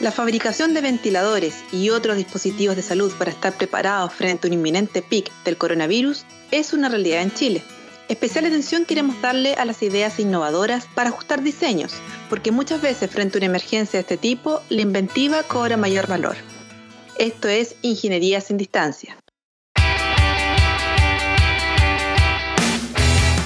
La fabricación de ventiladores y otros dispositivos de salud para estar preparados frente a un inminente pic del coronavirus es una realidad en Chile. Especial atención queremos darle a las ideas innovadoras para ajustar diseños, porque muchas veces frente a una emergencia de este tipo, la inventiva cobra mayor valor. Esto es Ingeniería sin Distancia.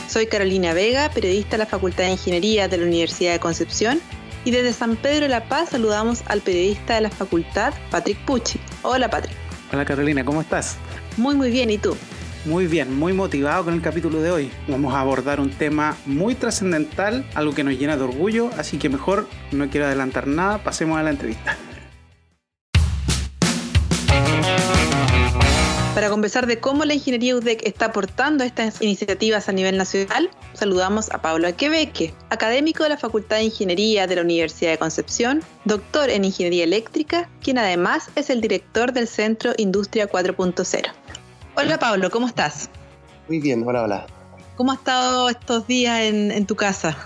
Soy Carolina Vega, periodista de la Facultad de Ingeniería de la Universidad de Concepción y desde San Pedro de la Paz saludamos al periodista de la facultad, Patrick Pucci. Hola Patrick. Hola Carolina, ¿cómo estás? Muy muy bien, ¿y tú? Muy bien, muy motivado con el capítulo de hoy. Vamos a abordar un tema muy trascendental, algo que nos llena de orgullo, así que mejor no quiero adelantar nada, pasemos a la entrevista. Para conversar de cómo la ingeniería UDEC está aportando estas iniciativas a nivel nacional, saludamos a Pablo Aquebeque, académico de la Facultad de Ingeniería de la Universidad de Concepción, doctor en Ingeniería Eléctrica, quien además es el director del Centro Industria 4.0. Hola Pablo, ¿cómo estás? Muy bien, hola, hola. ¿Cómo ha estado estos días en, tu casa?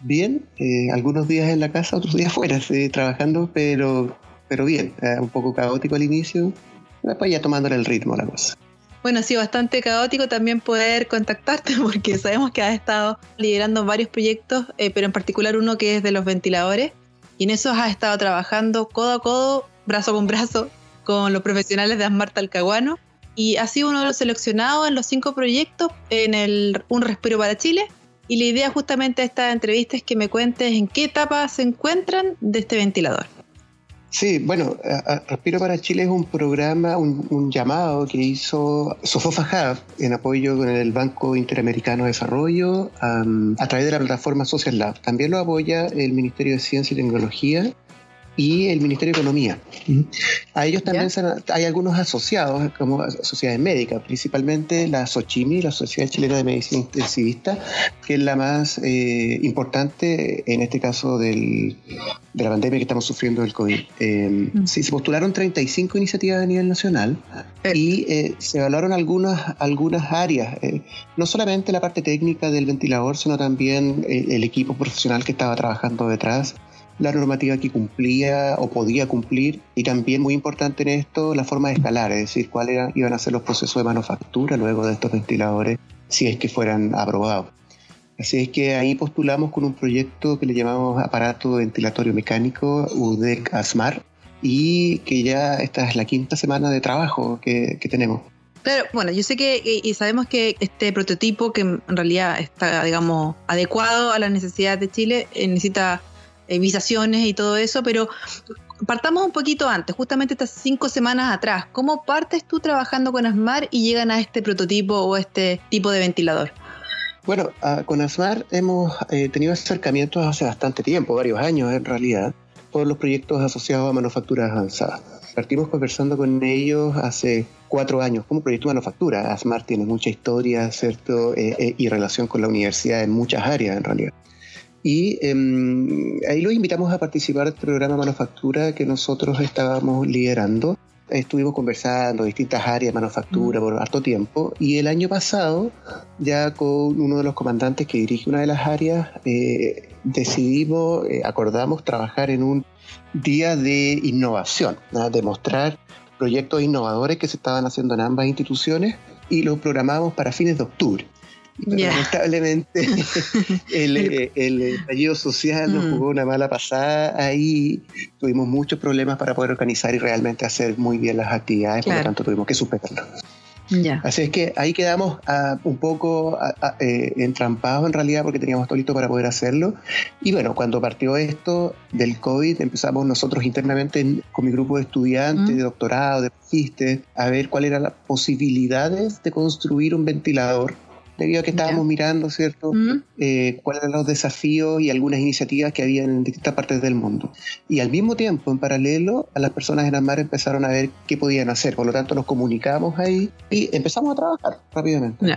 Bien, eh, algunos días en la casa, otros días fuera, trabajando, pero, pero bien, eh, un poco caótico al inicio, después ya tomándole el ritmo la cosa. Bueno, ha sido bastante caótico también poder contactarte porque sabemos que has estado liderando varios proyectos, eh, pero en particular uno que es de los ventiladores. Y en eso has estado trabajando codo a codo, brazo con brazo, con los profesionales de Asmar Talcahuano. Y ha sido uno de los seleccionados en los cinco proyectos en el Un Respiro para Chile. Y la idea justamente de esta entrevista es que me cuentes en qué etapa se encuentran de este ventilador. Sí, bueno, Respiro para Chile es un programa, un, llamado que hizo Sofofa Hub en apoyo con el Banco Interamericano de Desarrollo a través de la plataforma Social Lab. También lo apoya el Ministerio de Ciencia y Tecnología y el Ministerio de Economía. A ellos también hay algunos asociados, como sociedades médicas, principalmente la SOCHIMI, la Sociedad Chilena de Medicina Intensivista, que es la más eh, importante en este caso del, de la pandemia que estamos sufriendo del COVID. Eh, sí, se postularon 35 iniciativas a nivel nacional y eh, se evaluaron algunas, algunas áreas, no solamente la parte técnica del ventilador, sino también el equipo profesional que estaba trabajando detrás la normativa que cumplía o podía cumplir y también muy importante en esto la forma de escalar, es decir, cuáles iban a ser los procesos de manufactura luego de estos ventiladores si es que fueran aprobados. Así es que ahí postulamos con un proyecto que le llamamos aparato ventilatorio mecánico UDEC ASMAR y que ya esta es la quinta semana de trabajo que, tenemos. Pero bueno, yo sé que y sabemos que este prototipo que en realidad está, digamos, adecuado a las necesidades de Chile, eh, necesita visaciones y todo eso, pero partamos un poquito antes, justamente estas cinco semanas atrás. ¿Cómo partes tú trabajando con ASMAR y llegan a este prototipo o este tipo de ventilador? Bueno, ah, con ASMAR hemos eh, tenido acercamientos hace bastante tiempo, varios años en realidad, por los proyectos asociados a manufacturas avanzadas. Partimos conversando con ellos hace cuatro años como proyecto de manufactura. ASMAR tiene mucha historia, ¿cierto? Eh, y relación con la universidad en muchas áreas en realidad. Y em, ahí los invitamos a participar del programa Manufactura que nosotros estábamos liderando. Estuvimos conversando distintas áreas de manufactura mm. por harto tiempo y el año pasado, ya con uno de los comandantes que dirige una de las áreas, eh, decidimos, eh, acordamos trabajar en un día de innovación, de mostrar proyectos innovadores que se estaban haciendo en ambas instituciones y los programamos para fines de octubre. Lamentablemente el, el, estallido social nos mm. jugó una mala pasada. Ahí tuvimos muchos problemas para poder organizar y realmente hacer muy bien las actividades, por lo tanto tuvimos que suspenderlo. Así es que ahí quedamos ah, un poco ah, eh, entrampados en realidad porque teníamos todo listo para poder hacerlo. Y bueno, cuando partió esto del COVID, empezamos nosotros internamente con mi grupo de estudiantes, mm. de doctorado, de magistes, a ver cuáles eran las posibilidades de construir un ventilador debido a que estábamos mirando, ¿cierto?, eh, cuáles eran los desafíos y algunas iniciativas que había en distintas partes del mundo. Y al mismo tiempo, en paralelo, a las personas en ASMAR empezaron a ver qué podían hacer. Por lo tanto, nos comunicamos ahí y empezamos a trabajar rápidamente.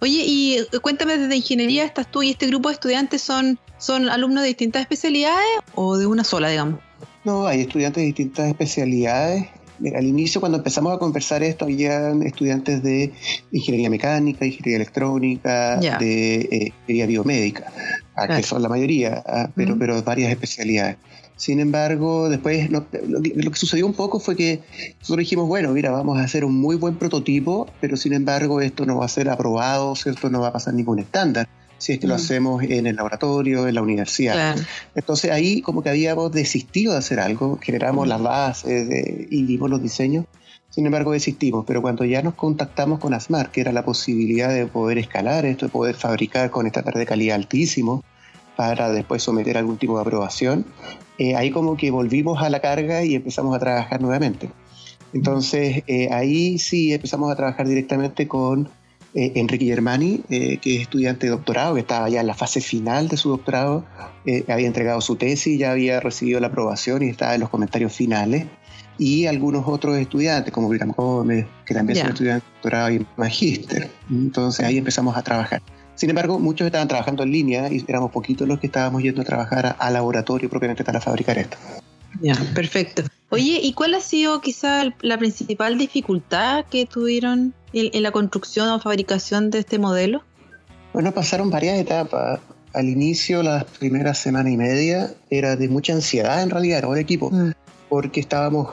Oye, y eh, cuéntame, desde ingeniería estás tú y este grupo de estudiantes son, son alumnos de distintas especialidades o de una sola, digamos. No, hay estudiantes de distintas especialidades. Al inicio, cuando empezamos a conversar esto, había estudiantes de ingeniería mecánica, ingeniería electrónica, de eh, ingeniería biomédica, que son la mayoría, ah, pero, pero varias especialidades. Sin embargo, después lo, que sucedió un poco fue que nosotros dijimos, bueno, mira, vamos a hacer un muy buen prototipo, pero sin embargo esto no va a ser aprobado, ¿cierto? No va a pasar ningún estándar si es que lo mm. hacemos en el laboratorio, en la universidad. Entonces ahí como que habíamos desistido de hacer algo, generamos las bases y vimos los diseños, sin embargo desistimos, pero cuando ya nos contactamos con ASMAR, que era la posibilidad de poder escalar esto, de poder fabricar con estándares de calidad altísimo, para después someter algún tipo de aprobación, eh, ahí como que volvimos a la carga y empezamos a trabajar nuevamente. Entonces eh, ahí sí empezamos a trabajar directamente con eh, Enrique Germani, que es estudiante de doctorado, que estaba ya en la fase final de su doctorado, había entregado su tesis, ya había recibido la aprobación y estaba en los comentarios finales. Y algunos otros estudiantes, como William Gómez, que también son estudiantes de doctorado y magíster. Entonces ahí empezamos a trabajar. Sin embargo, muchos estaban trabajando en línea y éramos poquitos los que estábamos yendo a trabajar al laboratorio propiamente para fabricar esto. Ya, perfecto. Oye, ¿y cuál ha sido quizá la principal dificultad que tuvieron en, la construcción o fabricación de este modelo? Bueno, pasaron varias etapas. Al inicio, las primeras semanas y media, era de mucha ansiedad en realidad, era el equipo, mm. porque estábamos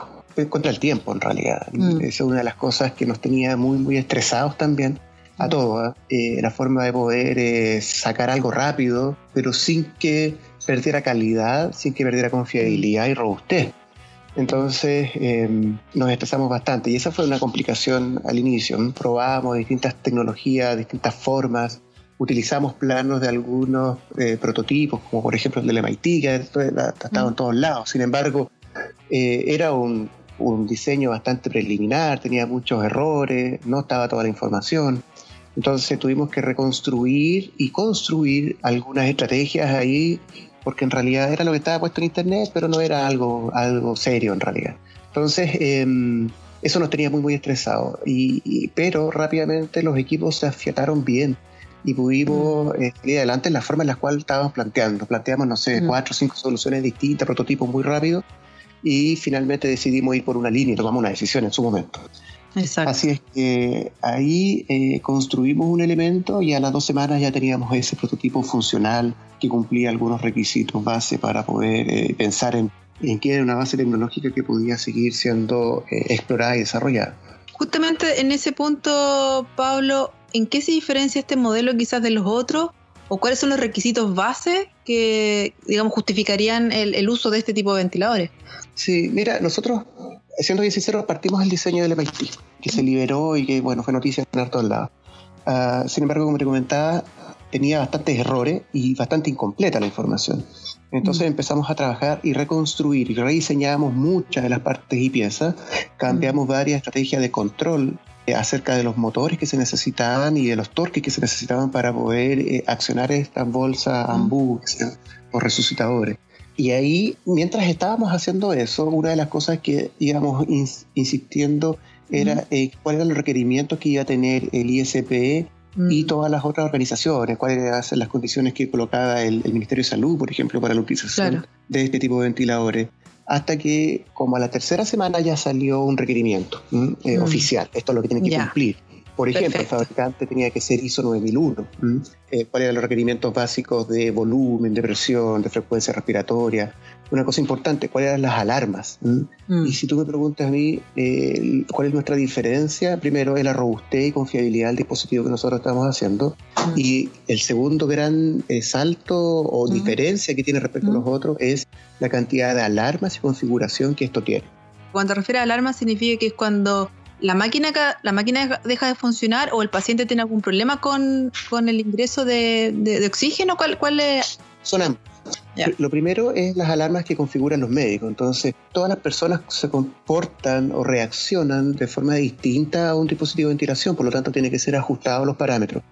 contra el tiempo en realidad. Mm. Esa es una de las cosas que nos tenía muy, muy estresados también a todo. ¿ah? Eh, la forma de poder eh, sacar algo rápido, pero sin que perdiera calidad, sin que perdiera confiabilidad y robustez. Entonces em, nos estresamos bastante y esa fue una complicación al inicio. Probábamos distintas tecnologías, distintas formas, utilizamos planos de algunos eh, prototipos, como por ejemplo el del MIT, que estaba en todos lados. Sin embargo, era un, un diseño bastante preliminar, tenía muchos errores, no estaba toda la información. Entonces tuvimos que reconstruir y construir algunas estrategias ahí, porque en realidad era lo que estaba puesto en internet, pero no era algo, algo serio en realidad. Entonces, em, eso nos tenía muy, muy estresados. Y, pero rápidamente los equipos se afiataron bien y pudimos mm. eh, salir adelante en la forma en la cual estábamos planteando. Planteamos, no sé, mm. cuatro o cinco soluciones distintas, prototipos muy rápidos, y finalmente decidimos ir por una línea y tomamos una decisión en su momento. Así es que ahí eh, construimos un elemento y a las dos semanas ya teníamos ese prototipo funcional que cumplía algunos requisitos base para poder eh, pensar en, en qué era una base tecnológica que podía seguir siendo eh, explorada y desarrollada. Justamente en ese punto, Pablo, ¿en qué se diferencia este modelo quizás de los otros? ¿O cuáles son los requisitos base que, digamos, justificarían el, el uso de este tipo de ventiladores? Sí, mira, nosotros siendo bien sincero, partimos del diseño del MIT, que se liberó y que, bueno, fue noticia en todos lados. Uh, sin embargo, como te comentaba, tenía bastantes errores y bastante incompleta la información. Entonces mm. empezamos a trabajar y reconstruir y rediseñamos muchas de las partes y piezas, cambiamos mm. varias estrategias de control eh, acerca de los motores que se necesitaban y de los torques que se necesitaban para poder eh, accionar estas bolsas mm. AMBU o resucitadores. Y ahí, mientras estábamos haciendo eso, una de las cosas que íbamos insistiendo era eh, cuáles eran los requerimientos que iba a tener el ISPE y todas las otras organizaciones, cuáles eran las condiciones que colocaba el, Ministerio de Salud, por ejemplo, para la utilización de este tipo de ventiladores. Hasta que, como a la tercera semana, ya salió un requerimiento eh, oficial. Esto es lo que tiene que cumplir. Por ejemplo, el fabricante tenía que ser ISO 9001. Eh, ¿Cuáles eran los requerimientos básicos de volumen, de presión, de frecuencia respiratoria? Una cosa importante, ¿cuáles eran las alarmas? Mm. Y si tú me preguntas a mí eh, cuál es nuestra diferencia, primero es la robustez y confiabilidad del dispositivo que nosotros estamos haciendo. Mm. Y el segundo gran eh, salto o mm. diferencia que tiene respecto a los otros es la cantidad de alarmas y configuración que esto tiene. Cuando te refieres a alarmas significa que es cuando la máquina, la máquina deja de funcionar o el paciente tiene algún problema con, el ingreso de, oxígeno? ¿Cuál, cuál es? Son ambos. Lo primero es las alarmas que configuran los médicos. Entonces, todas las personas se comportan o reaccionan de forma distinta a un dispositivo de ventilación, por lo tanto, tiene que ser ajustado los parámetros.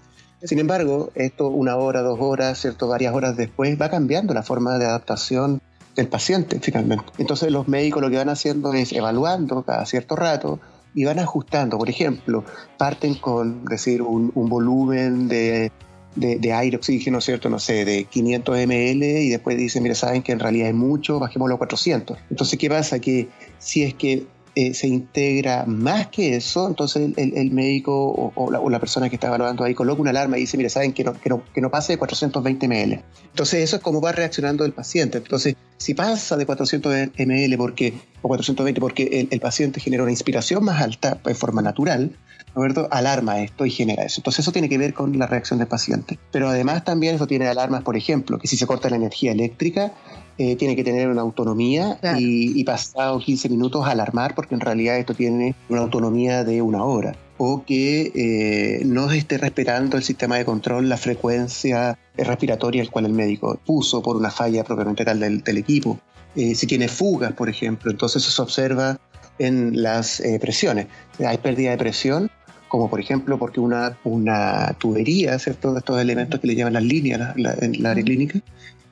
Sin embargo, esto una hora, dos horas, cierto, varias horas después va cambiando la forma de adaptación del paciente finalmente. Entonces los médicos lo que van haciendo es evaluando cada cierto rato y van ajustando. Por ejemplo, parten con decir un, volumen de, de, aire, oxígeno, ¿cierto? No sé, de 500 ml y después dicen, mira, saben que en realidad es mucho, bajémoslo a 400. Entonces, ¿qué pasa? Que si es que eh, se integra más que eso, entonces el, médico o, la, persona que está evaluando ahí coloca una alarma y dice, mire, saben que no, que no, que no pase de 420 ml. Entonces eso es como va reaccionando el paciente. Entonces, si pasa de 400 ml porque, o 420 porque el, paciente genera una inspiración más alta de forma natural, ¿no alarma esto y genera eso. Entonces eso tiene que ver con la reacción del paciente. Pero además también eso tiene alarmas, por ejemplo, que si se corta la energía eléctrica, eh, tiene que tener una autonomía y, pasado 15 minutos alarmar porque en realidad esto tiene una autonomía de una hora o que eh, no esté respetando el sistema de control la frecuencia respiratoria el cual el médico puso por una falla propiamente tal del, equipo. Eh, si tiene fugas, por ejemplo, entonces eso se observa en las presiones. Hay pérdida de presión, como por ejemplo porque una, una tubería, ¿cierto? De estos elementos que le llevan las líneas en la área clínica,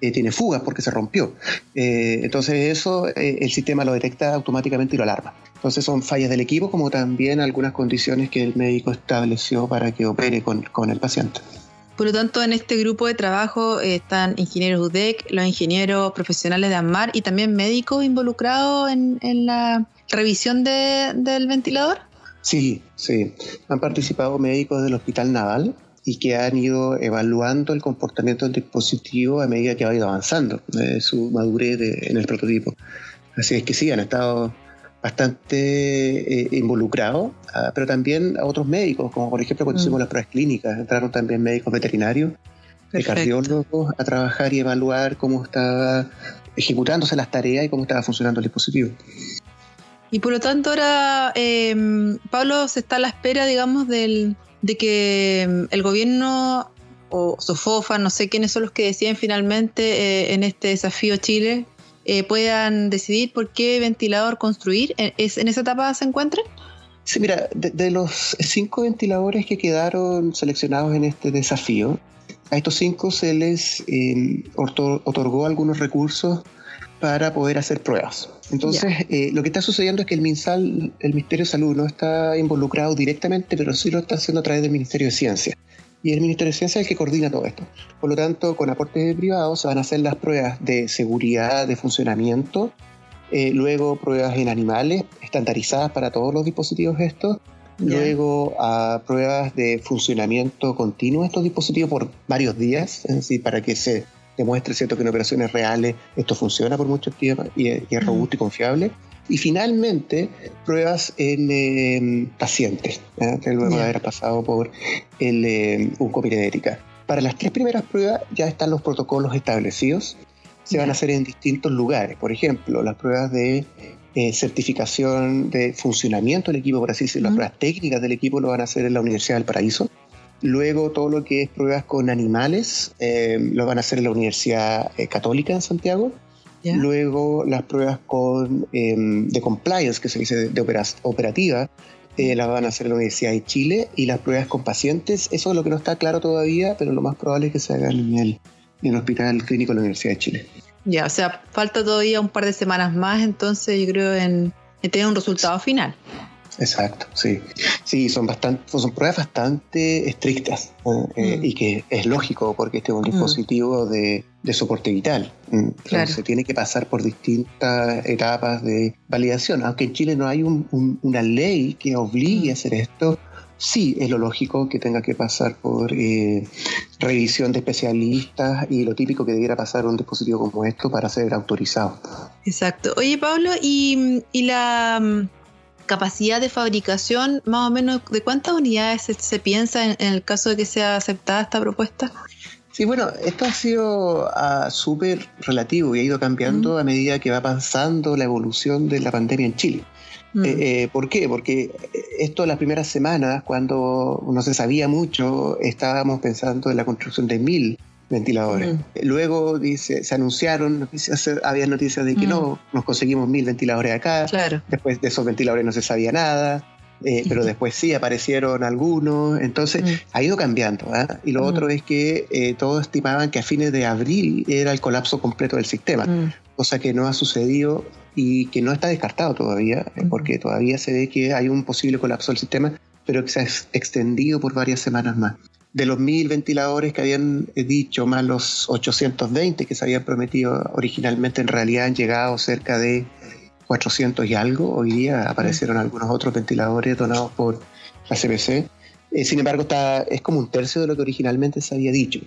eh, tiene fugas porque se rompió. Eh, entonces eso eh, el sistema lo detecta automáticamente y lo alarma. Entonces son fallas del equipo como también algunas condiciones que el médico estableció para que opere con, con el paciente. Por lo tanto, en este grupo de trabajo están ingenieros UDEC, los ingenieros profesionales de AMAR y también médicos involucrados en, en la revisión de, del ventilador. Sí, sí. Han participado médicos del Hospital Naval, y que han ido evaluando el comportamiento del dispositivo a medida que ha ido avanzando eh, su madurez en el prototipo. Así es que sí, han estado bastante eh, involucrados, ah, pero también a otros médicos, como por ejemplo cuando mm. hicimos las pruebas clínicas, entraron también médicos veterinarios, cardiólogos a trabajar y evaluar cómo estaba ejecutándose las tareas y cómo estaba funcionando el dispositivo. Y por lo tanto ahora, eh, Pablo, se está a la espera, digamos, del, de que mm, el gobierno o Sofofa, no sé quiénes son los que deciden finalmente eh, en este desafío Chile, eh, puedan decidir por qué ventilador construir. ¿Es, ¿En esa etapa se encuentran? Sí, mira, de, los cinco ventiladores que quedaron seleccionados en este desafío, a estos cinco se les eh, otorgó algunos recursos para poder hacer pruebas. Entonces, eh, lo que está sucediendo es que el MinSal, el Ministerio de Salud, no está involucrado directamente, pero sí lo está haciendo a través del Ministerio de Ciencia. Y el Ministerio de Ciencia es el que coordina todo esto. Por lo tanto, con aportes privados se van a hacer las pruebas de seguridad, de funcionamiento, eh, luego pruebas en animales estandarizadas para todos los dispositivos estos, luego a pruebas de funcionamiento continuo de estos dispositivos por varios días, es decir, para que se demuestre cierto que en operaciones reales esto funciona por mucho tiempo y, es robusto y confiable. Y finalmente, pruebas en em, pacientes, que luego de haber pasado por el, em, un comité de ética. Para las tres primeras pruebas ya están los protocolos establecidos. Se van a hacer en distintos lugares. Por ejemplo, las pruebas de eh, certificación de funcionamiento del equipo, por así decirlo, las pruebas técnicas del equipo lo van a hacer en la Universidad del Paraíso. Luego todo lo que es pruebas con animales eh, lo van a hacer en la Universidad eh, Católica en Santiago. Luego las pruebas con, em, de compliance, que se dice de, operativa, eh, las van a hacer en la Universidad de Chile. Y las pruebas con pacientes, eso es lo que no está claro todavía, pero lo más probable es que se haga en el, en el Hospital Clínico de la Universidad de Chile. Ya, o sea, falta todavía un par de semanas más, entonces yo creo en, en tener un resultado final. Exacto, sí. Sí, son bastante, son pruebas bastante estrictas eh, mm. y que es lógico porque este es un mm. dispositivo de, soporte vital. Mm, se tiene que pasar por distintas etapas de validación. Aunque en Chile no hay una ley que obligue a hacer esto, sí es lo lógico que tenga que pasar por eh, revisión de especialistas y lo típico que debiera pasar un dispositivo como esto para ser autorizado. Exacto. Oye, Pablo, ¿y, y la capacidad de fabricación, más o menos, ¿de cuántas unidades se, piensa en, el caso de que sea aceptada esta propuesta? Sí, bueno, esto ha sido uh, súper relativo y ha ido cambiando a medida que va pasando la evolución de la pandemia en Chile. Eh, eh, ¿Por qué? Porque esto las primeras semanas, cuando no se sabía mucho, estábamos pensando en la construcción de mil ventiladores. Luego dice, se anunciaron, noticias, había noticias de que no, nos conseguimos mil ventiladores acá. Después de esos ventiladores no se sabía nada. eh, pero después sí aparecieron algunos, entonces mm. ha ido cambiando. ¿ah? Y lo mm. otro es que eh, todos estimaban que a fines de abril era el colapso completo del sistema, mm. cosa que no ha sucedido y que no está descartado todavía, eh, porque todavía se ve que hay un posible colapso del sistema, pero que se ha extendido por varias semanas más. De los mil ventiladores que habían dicho, más los 820 que se habían prometido originalmente, en realidad han llegado cerca de 400 y algo. Hoy día aparecieron algunos otros ventiladores donados por la CBC. Eh, sin embargo, está, es como un tercio de lo que originalmente se había dicho.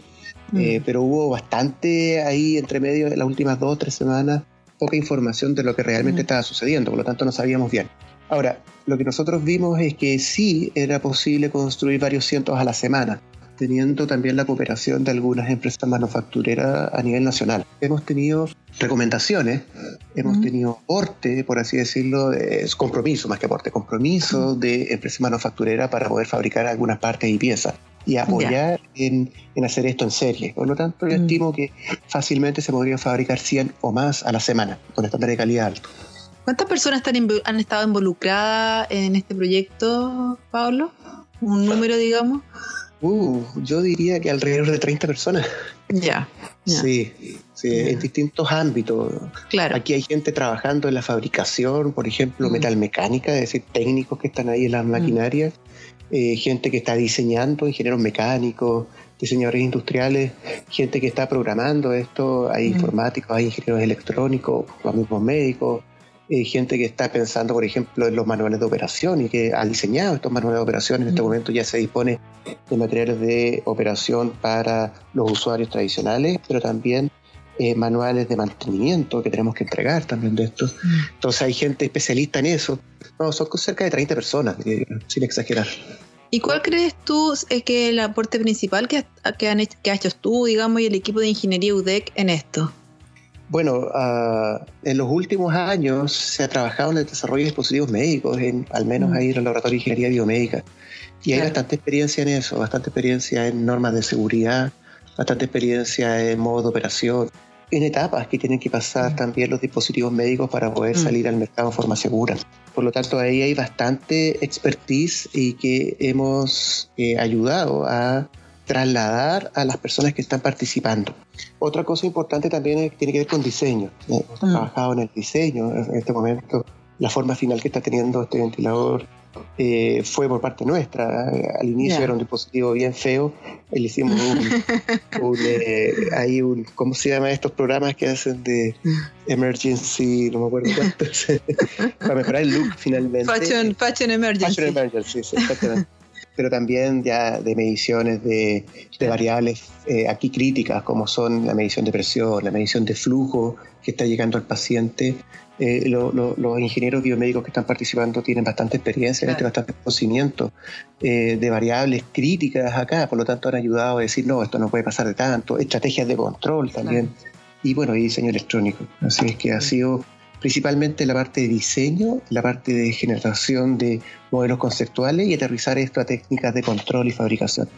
Eh, pero hubo bastante ahí entre medio de las últimas dos o tres semanas, poca información de lo que realmente estaba sucediendo, por lo tanto no sabíamos bien. Ahora, lo que nosotros vimos es que sí era posible construir varios cientos a la semana teniendo también la cooperación de algunas empresas manufactureras a nivel nacional. Hemos tenido recomendaciones, hemos tenido aporte, por así decirlo, es compromiso más que aporte, compromiso de empresas manufactureras para poder fabricar algunas partes y piezas y apoyar en, hacer esto en serie. Por lo tanto, yo estimo que fácilmente se podría fabricar 100 o más a la semana con estándar de calidad alto. ¿Cuántas personas han estado involucradas en este proyecto, Pablo? ¿Un número, digamos? Uh, yo diría que alrededor de 30 personas. Ya. Sí, sí en distintos ámbitos. Claro. Aquí hay gente trabajando en la fabricación, por ejemplo, mm. metalmecánica, es decir, técnicos que están ahí en las mm. maquinarias, eh, gente que está diseñando, ingenieros mecánicos, diseñadores industriales, gente que está programando esto, hay mm. informáticos, hay ingenieros electrónicos, los mismos médicos, eh, gente que está pensando, por ejemplo, en los manuales de operación y que ha diseñado estos manuales de operación. En este momento ya se dispone de materiales de operación para los usuarios tradicionales, pero también eh, manuales de mantenimiento que tenemos que entregar también de estos. Entonces hay gente especialista en eso. No, son cerca de 30 personas, sin exagerar. ¿Y cuál crees tú es que el aporte principal que, que, han hecho, que has hecho tú, digamos, y el equipo de ingeniería UDEC en esto? Bueno, uh, en los últimos años se ha trabajado en el desarrollo de dispositivos médicos, en, al menos mm. ahí en el laboratorio de ingeniería biomédica. Y hay bastante experiencia en eso, bastante experiencia en normas de seguridad, bastante experiencia en modo de operación, en etapas que tienen que pasar mm. también los dispositivos médicos para poder mm. salir al mercado de forma segura. Por lo tanto, ahí hay bastante expertise y que hemos eh, ayudado a trasladar a las personas que están participando. Otra cosa importante también tiene que ver con diseño. Hemos mm. trabajado en el diseño en este momento. La forma final que está teniendo este ventilador eh, fue por parte nuestra. Al inicio era un dispositivo bien feo. Le hicimos un, eh, un, ¿cómo se llama estos programas que hacen de emergency? No me acuerdo cuánto. para mejorar el look finalmente. Fashion, fashion emergency. Fashion emergency, sí, exactamente pero también ya de mediciones de, variables eh, aquí críticas, como son la medición de presión, la medición de flujo que está llegando al paciente. Eh, los ingenieros biomédicos que están participando tienen bastante experiencia, este bastante conocimiento eh, de variables críticas acá, por lo tanto han ayudado a decir, no, esto no puede pasar de tanto, estrategias de control también, y bueno, y diseño electrónico. Así es que ha sido principalmente la parte de diseño, la parte de generación de modelos conceptuales y aterrizar esto a técnicas de control y fabricación.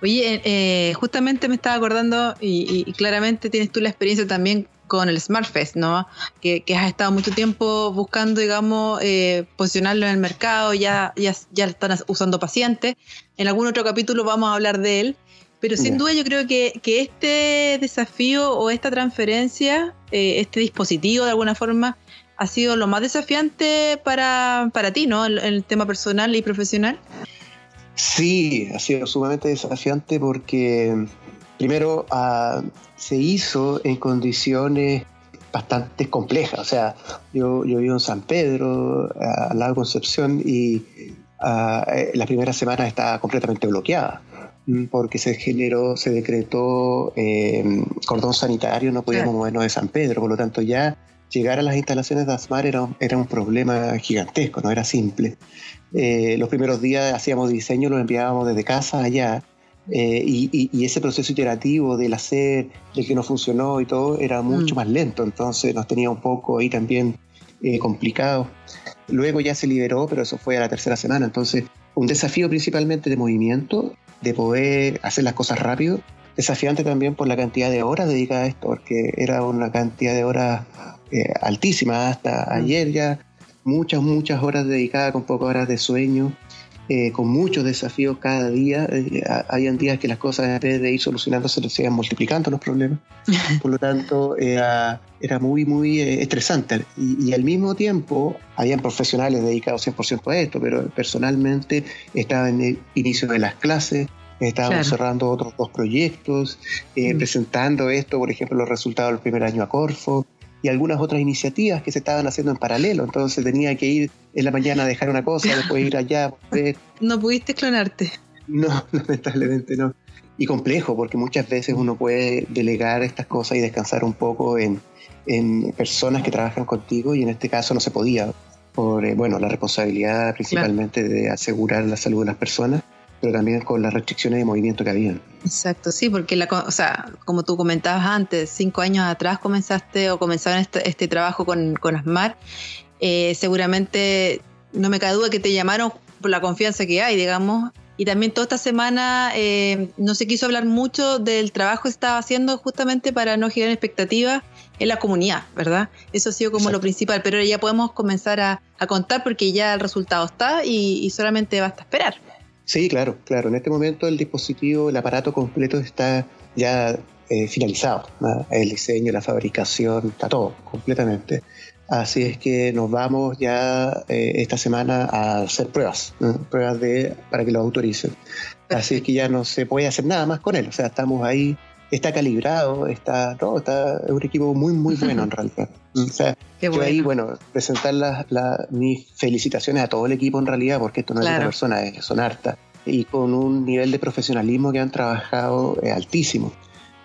Oye, eh, justamente me estaba acordando y, claramente tienes tú la experiencia también con el SmartFest, ¿no? Que, has estado mucho tiempo buscando, digamos, eh, posicionarlo en el mercado, ya, ya, ya están usando pacientes. En algún otro capítulo vamos a hablar de él. Pero sin duda yo creo que, este desafío o esta transferencia, eh, este dispositivo de alguna forma, ha sido lo más desafiante para, ti, ¿no? En el, tema personal y profesional. Sí, ha sido sumamente desafiante porque primero ah, se hizo en condiciones bastante complejas. O sea, yo, yo vivo en San Pedro, al lado de Concepción, y ah, eh, la primera semana estaba completamente bloqueada. Mm, porque se generó, se decretó eh, cordón sanitario, no podíamos movernos de San Pedro, por lo tanto ya llegar a las instalaciones de ASMAR era, era un problema gigantesco, no era simple. Eh, los primeros días hacíamos diseño, los enviábamos desde casa allá, eh, y, ese proceso iterativo del hacer, del que no funcionó y todo, era mucho mm. más lento, entonces nos tenía un poco ahí también complicado. Luego ya se liberó, pero eso fue a la tercera semana, entonces un desafío principalmente de movimiento de poder hacer las cosas rápido. Desafiante también por la cantidad de horas dedicadas a esto, porque era una cantidad de horas eh, altísima. Hasta mm. ayer ya muchas, muchas horas dedicadas con pocas horas de sueño, eh, con muchos desafíos cada día. Eh, habían días que las cosas, en vez de ir solucionándose, se iban multiplicando los problemas. Por lo tanto, era, era muy, muy eh, estresante. Y, al mismo tiempo, habían profesionales dedicados 100% a esto, pero personalmente estaba en el inicio de las clases. Estábamos cerrando otros dos proyectos, mm. presentando esto, por ejemplo, los resultados del primer año a Corfo, y algunas otras iniciativas que se estaban haciendo en paralelo. Entonces tenía que ir en la mañana a dejar una cosa, después ir allá. ¿No pudiste clonarte? No, lamentablemente no. Y complejo, porque muchas veces uno puede delegar estas cosas y descansar un poco en, en personas que trabajan contigo y en este caso no se podía por eh, bueno la responsabilidad principalmente de asegurar la salud de las personas pero también con las restricciones de movimiento que había. Exacto, sí, porque la, o sea, como tú comentabas antes, cinco años atrás comenzaste o comenzaron este, este trabajo con, con ASMAR, eh, seguramente no me cae duda que te llamaron por la confianza que hay, digamos, y también toda esta semana eh, no se quiso hablar mucho del trabajo que estaba haciendo justamente para no generar expectativas en la comunidad, ¿verdad? Eso ha sido como lo principal, pero ya podemos comenzar a, contar porque ya el resultado está y, y solamente basta esperar. Sí, claro, claro. En este momento el dispositivo, el aparato completo está ya eh, finalizado. El diseño, la fabricación, está todo completamente. Así es que nos vamos ya eh, esta semana a hacer pruebas, pruebas de para que lo autoricen. Así es que ya no se puede hacer nada más con él. O sea, estamos ahí está calibrado, está, no, está es un equipo muy, muy bueno en realidad. O sea, yo ahí, bueno, presentar mis felicitaciones a todo el equipo en realidad, porque esto no es una persona, son hartas, y con un nivel de profesionalismo que han trabajado eh, altísimo.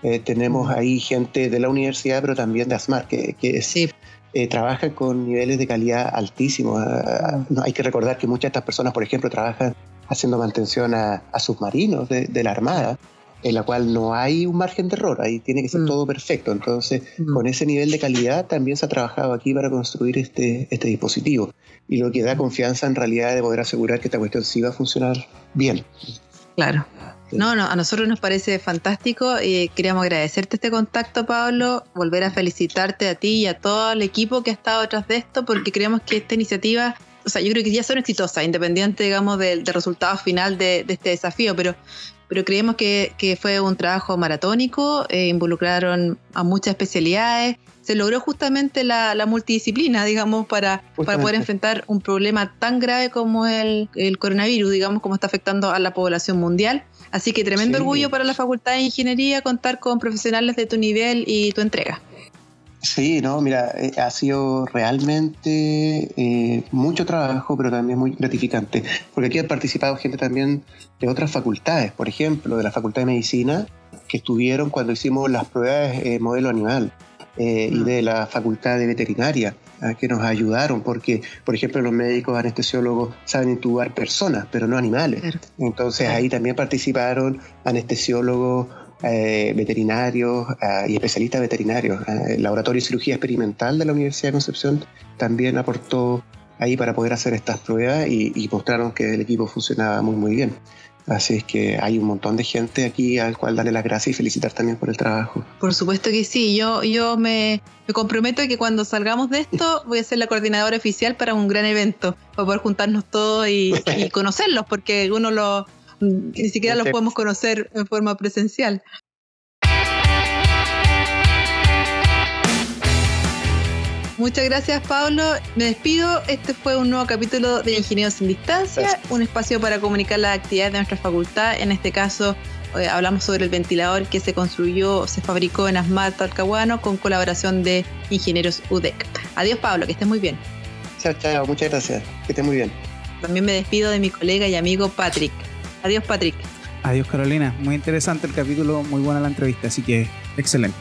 Eh, tenemos ahí gente de la universidad, pero también de ASMAR, que, que sí. Eh, trabajan con niveles de calidad altísimos. Ah, no, hay que recordar que muchas de estas personas, por ejemplo, trabajan haciendo mantención a, submarinos de, la Armada en la cual no hay un margen de error, ahí tiene que ser mm. todo perfecto. Entonces, mm. con ese nivel de calidad también se ha trabajado aquí para construir este, este dispositivo. Y lo que da confianza en realidad de poder asegurar que esta cuestión sí va a funcionar bien. Claro. No, no, a nosotros nos parece fantástico y queríamos agradecerte este contacto, Pablo, volver a felicitarte a ti y a todo el equipo que ha estado detrás de esto, porque creemos que esta iniciativa o sea, yo creo que ya son exitosas, independiente, digamos, del, resultado final de, de, este desafío, pero pero creemos que, fue un trabajo maratónico, eh, involucraron a muchas especialidades, se logró justamente la, multidisciplina, digamos, para, para, poder enfrentar un problema tan grave como el, el, coronavirus, digamos, como está afectando a la población mundial. Así que tremendo orgullo para la Facultad de Ingeniería contar con profesionales de tu nivel y tu entrega. Sí, no, mira, eh, ha sido realmente eh, mucho trabajo, pero también muy gratificante, porque aquí ha participado gente también de otras facultades, por ejemplo, de la Facultad de Medicina, que estuvieron cuando hicimos las pruebas eh, modelo animal, y mm. de la Facultad de Veterinaria, que nos ayudaron, porque, por ejemplo, los médicos anestesiólogos saben intubar personas, pero no animales. Entonces ahí también participaron anestesiólogos eh, veterinarios eh, y especialistas veterinarios. Eh, el Laboratorio de Cirugía Experimental de la Universidad de Concepción también aportó ahí para poder hacer estas pruebas y, mostraron que el equipo funcionaba muy muy bien. Así es que hay un montón de gente aquí al cual darle las gracias y felicitar también por el trabajo. Por supuesto que sí, yo, yo me, comprometo a que cuando salgamos de esto voy a ser la coordinadora oficial para un gran evento, para poder juntarnos todos y, y conocerlos, porque uno lo, ni siquiera los podemos conocer en forma presencial. Muchas gracias, Pablo. Me despido. Este fue un nuevo capítulo de Ingenieros sin Distancia, un espacio para comunicar las actividades de nuestra facultad. En este caso, eh, hablamos sobre el ventilador que se construyó, se fabricó en Asmat Talcahuano con colaboración de Ingenieros UDEC. Adiós, Pablo, que estés muy bien. Chao, chao. Muchas gracias. Que estés muy bien. También me despido de mi colega y amigo Patrick. Adiós, Patrick. Adiós, Carolina. Muy interesante el capítulo, muy buena la entrevista, así que excelente.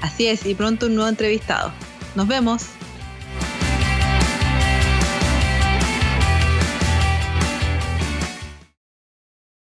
Así es, y pronto un nuevo entrevistado. Nos vemos.